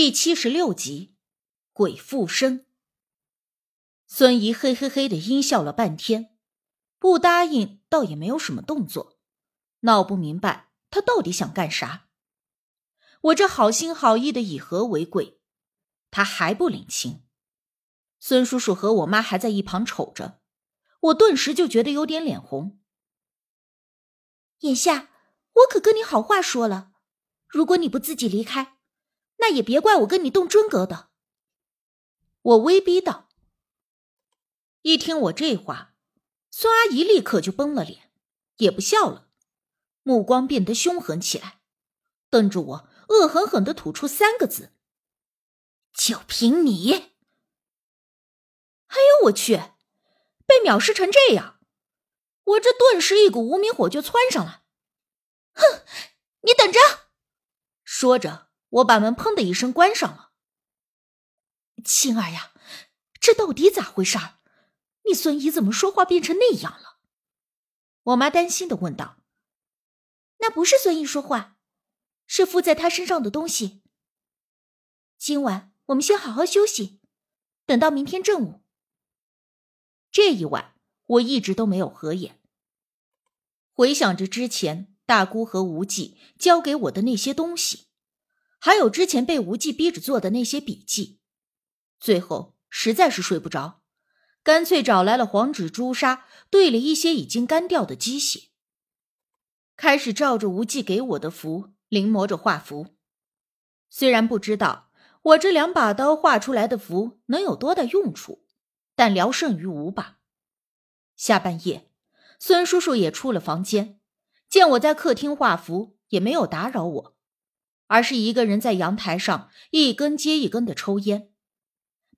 第七十六集，鬼附身。孙怡嘿嘿嘿的阴笑了半天，不答应倒也没有什么动作，闹不明白他到底想干啥。我这好心好意的以和为贵，他还不领情。孙叔叔和我妈还在一旁瞅着，我顿时就觉得有点脸红。眼下我可跟你好话说了，如果你不自己离开。那也别怪我跟你动真格的。我威逼道。一听我这话，孙阿姨立刻就崩了脸，也不笑了，目光变得凶狠起来，瞪着我，恶狠狠的吐出三个字：“就凭你！”哎呦我去，被藐视成这样，我这顿时一股无名火就窜上来。哼，你等着！说着。我把门砰的一声关上了。青儿呀，这到底咋回事儿？你孙姨怎么说话变成那样了？我妈担心的问道。那不是孙姨说话，是附在她身上的东西。今晚我们先好好休息，等到明天正午。这一晚我一直都没有合眼，回想着之前大姑和无忌交给我的那些东西。还有之前被无忌逼着做的那些笔记，最后实在是睡不着，干脆找来了黄纸朱砂，兑了一些已经干掉的鸡血，开始照着无忌给我的符临摹着画符。虽然不知道我这两把刀画出来的符能有多大用处，但聊胜于无吧。下半夜，孙叔叔也出了房间，见我在客厅画符，也没有打扰我。而是一个人在阳台上一根接一根的抽烟，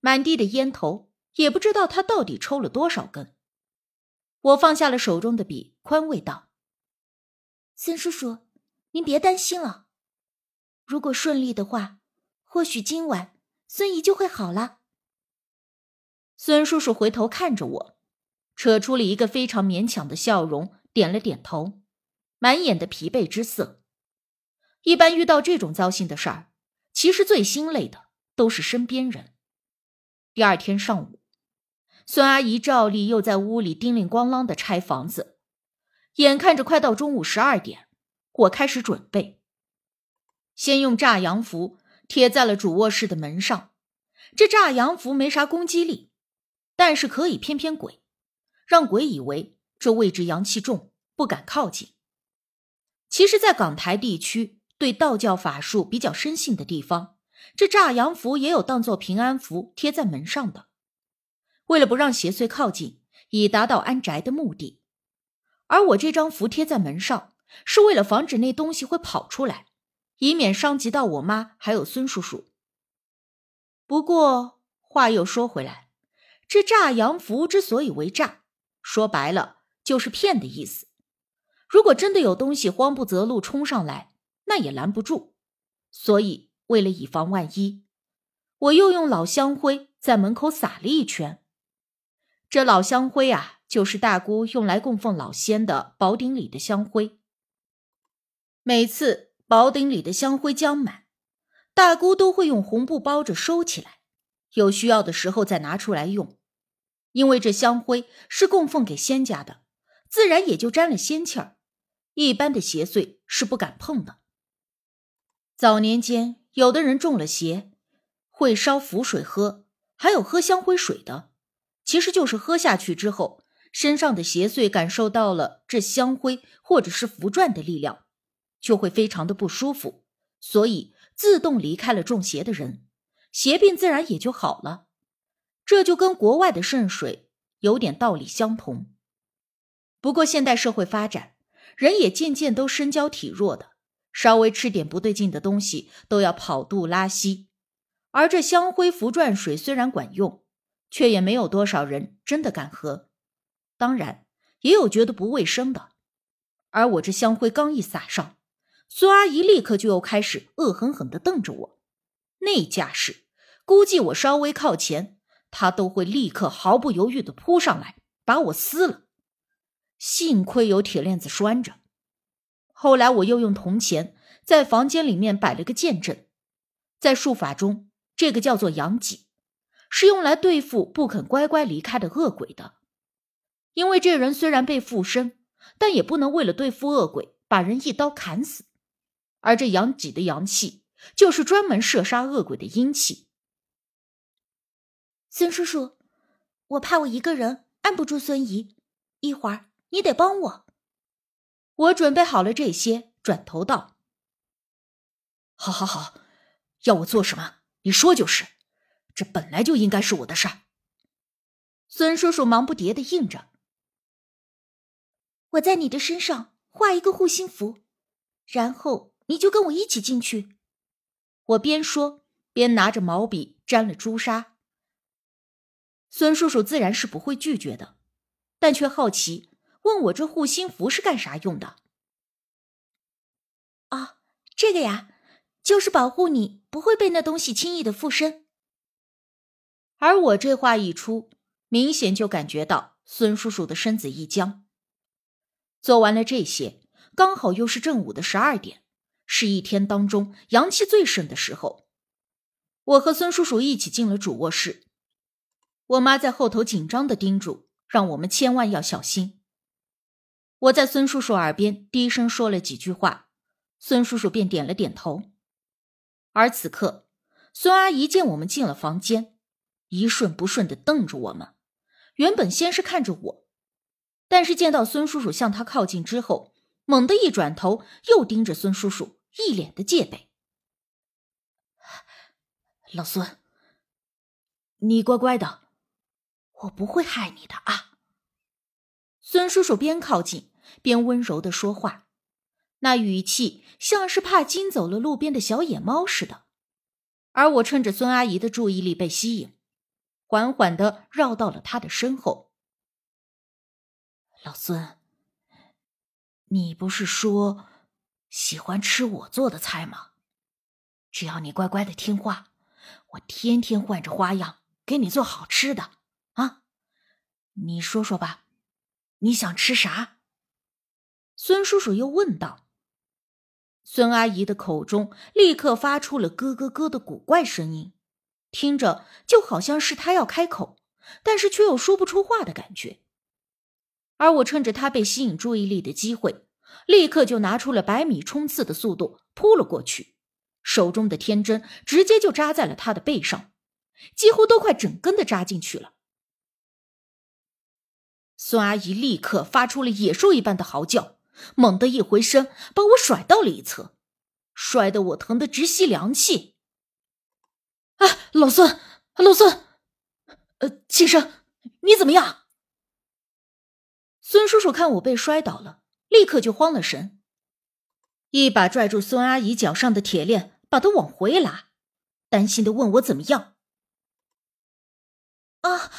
满地的烟头，也不知道他到底抽了多少根。我放下了手中的笔，宽慰道：“孙叔叔，您别担心了。如果顺利的话，或许今晚孙姨就会好了。”孙叔叔回头看着我，扯出了一个非常勉强的笑容，点了点头，满眼的疲惫之色。一般遇到这种糟心的事儿，其实最心累的都是身边人。第二天上午，孙阿姨照例又在屋里叮铃咣啷的拆房子。眼看着快到中午十二点，我开始准备，先用炸洋符贴在了主卧室的门上。这炸洋符没啥攻击力，但是可以骗骗鬼，让鬼以为这位置阳气重，不敢靠近。其实，在港台地区。对道教法术比较深信的地方，这炸阳符也有当做平安符贴在门上的，为了不让邪祟靠近，以达到安宅的目的。而我这张符贴在门上，是为了防止那东西会跑出来，以免伤及到我妈还有孙叔叔。不过话又说回来，这炸阳符之所以为炸，说白了就是骗的意思。如果真的有东西慌不择路冲上来，那也拦不住，所以为了以防万一，我又用老香灰在门口撒了一圈。这老香灰啊，就是大姑用来供奉老仙的宝鼎里的香灰。每次宝鼎里的香灰将满，大姑都会用红布包着收起来，有需要的时候再拿出来用。因为这香灰是供奉给仙家的，自然也就沾了仙气儿，一般的邪祟是不敢碰的。早年间，有的人中了邪，会烧符水喝，还有喝香灰水的，其实就是喝下去之后，身上的邪祟感受到了这香灰或者是符篆的力量，就会非常的不舒服，所以自动离开了中邪的人，邪病自然也就好了。这就跟国外的圣水有点道理相同。不过现代社会发展，人也渐渐都身娇体弱的。稍微吃点不对劲的东西都要跑肚拉稀，而这香灰符转水虽然管用，却也没有多少人真的敢喝。当然，也有觉得不卫生的。而我这香灰刚一撒上，孙阿姨立刻就又开始恶狠狠地瞪着我，那架势，估计我稍微靠前，她都会立刻毫不犹豫地扑上来把我撕了。幸亏有铁链子拴着。后来我又用铜钱在房间里面摆了个剑阵，在术法中，这个叫做阳戟，是用来对付不肯乖乖离开的恶鬼的。因为这人虽然被附身，但也不能为了对付恶鬼把人一刀砍死。而这阳戟的阳气，就是专门射杀恶鬼的阴气。孙叔叔，我怕我一个人按不住孙姨，一会儿你得帮我。我准备好了这些，转头道：“好，好，好，要我做什么，你说就是。这本来就应该是我的事儿。”孙叔叔忙不迭的应着。我在你的身上画一个护心符，然后你就跟我一起进去。我边说边拿着毛笔沾了朱砂。孙叔叔自然是不会拒绝的，但却好奇问我这护心符是干啥用的。啊，这个呀，就是保护你不会被那东西轻易的附身。而我这话一出，明显就感觉到孙叔叔的身子一僵。做完了这些，刚好又是正午的十二点，是一天当中阳气最盛的时候。我和孙叔叔一起进了主卧室，我妈在后头紧张的叮嘱，让我们千万要小心。我在孙叔叔耳边低声说了几句话，孙叔叔便点了点头。而此刻，孙阿姨见我们进了房间，一瞬不瞬的瞪着我们，原本先是看着我。但是见到孙叔叔向他靠近之后，猛地一转头，又盯着孙叔叔，一脸的戒备。老孙，你乖乖的，我不会害你的啊。孙叔叔边靠近边温柔的说话，那语气像是怕惊走了路边的小野猫似的。而我趁着孙阿姨的注意力被吸引，缓缓的绕到了她的身后。老孙，你不是说喜欢吃我做的菜吗？只要你乖乖的听话，我天天换着花样给你做好吃的啊！你说说吧，你想吃啥？孙叔叔又问道。孙阿姨的口中立刻发出了咯咯咯的古怪声音，听着就好像是她要开口，但是却又说不出话的感觉。而我趁着他被吸引注意力的机会，立刻就拿出了百米冲刺的速度扑了过去，手中的天针直接就扎在了他的背上，几乎都快整根的扎进去了。孙阿姨立刻发出了野兽一般的嚎叫，猛地一回身把我甩到了一侧，摔得我疼得直吸凉气。啊，老孙，老孙，呃，庆生，你怎么样？孙叔叔看我被摔倒了，立刻就慌了神，一把拽住孙阿姨脚上的铁链，把她往回拉，担心的问我怎么样。啊，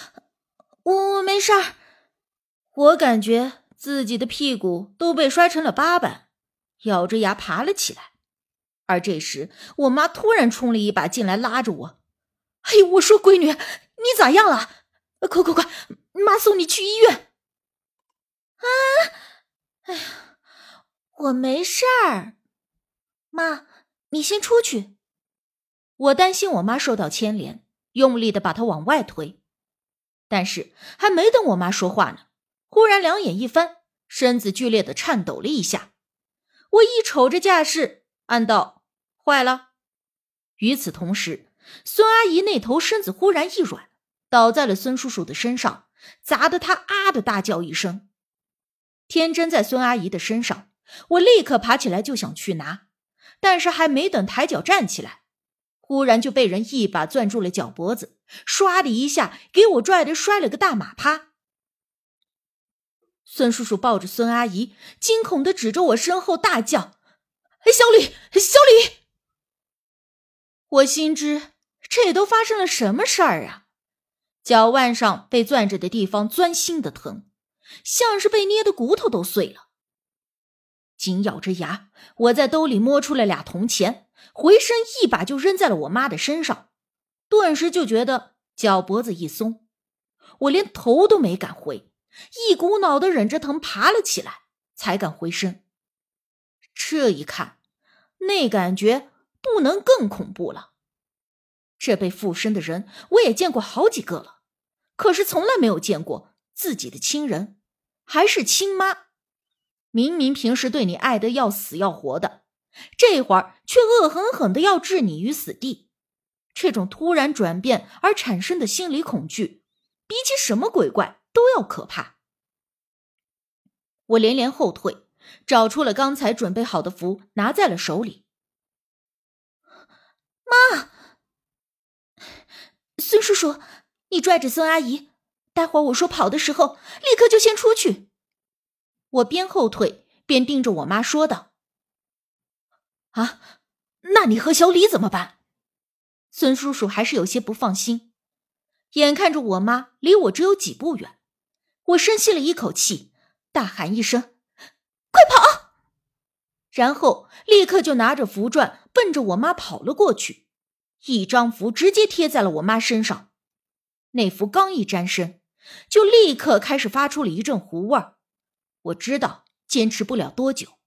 我我没事儿。我感觉自己的屁股都被摔成了八瓣，咬着牙爬了起来。而这时，我妈突然冲了一把进来，拉着我：“哎呦，我说闺女，你咋样了？快快快，妈送你去医院。”啊，哎呀，我没事儿。妈，你先出去。我担心我妈受到牵连，用力的把她往外推。但是还没等我妈说话呢，忽然两眼一翻，身子剧烈的颤抖了一下。我一瞅这架势，暗道：坏了。与此同时，孙阿姨那头身子忽然一软，倒在了孙叔叔的身上，砸得他啊的大叫一声。天真在孙阿姨的身上，我立刻爬起来就想去拿，但是还没等抬脚站起来，忽然就被人一把攥住了脚脖子，唰的一下给我拽的摔了个大马趴。孙叔叔抱着孙阿姨，惊恐的指着我身后大叫：“哎小李，小李！”我心知这都发生了什么事儿啊？脚腕上被攥着的地方钻心的疼。像是被捏的骨头都碎了。紧咬着牙，我在兜里摸出了俩铜钱，回身一把就扔在了我妈的身上，顿时就觉得脚脖子一松，我连头都没敢回，一股脑的忍着疼爬了起来，才敢回身。这一看，那感觉不能更恐怖了。这被附身的人我也见过好几个了，可是从来没有见过自己的亲人，还是亲妈。明明平时对你爱的要死要活的，这会儿却恶狠狠的要置你于死地。这种突然转变而产生的心理恐惧，比起什么鬼怪都要可怕。我连连后退，找出了刚才准备好的符，拿在了手里。妈，孙叔叔，你拽着孙阿姨，待会儿我说跑的时候，立刻就先出去。我边后退边盯着我妈说道：“啊，那你和小李怎么办？”孙叔叔还是有些不放心，眼看着我妈离我只有几步远，我深吸了一口气，大喊一声：“快跑！”然后立刻就拿着符篆奔着我妈跑了过去，一张符直接贴在了我妈身上。那符刚一沾身，就立刻开始发出了一阵糊味儿。我知道坚持不了多久。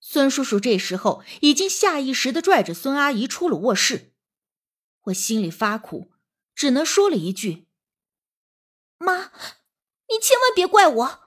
孙叔叔这时候已经下意识的拽着孙阿姨出了卧室。我心里发苦，只能说了一句：“妈，你千万别怪我，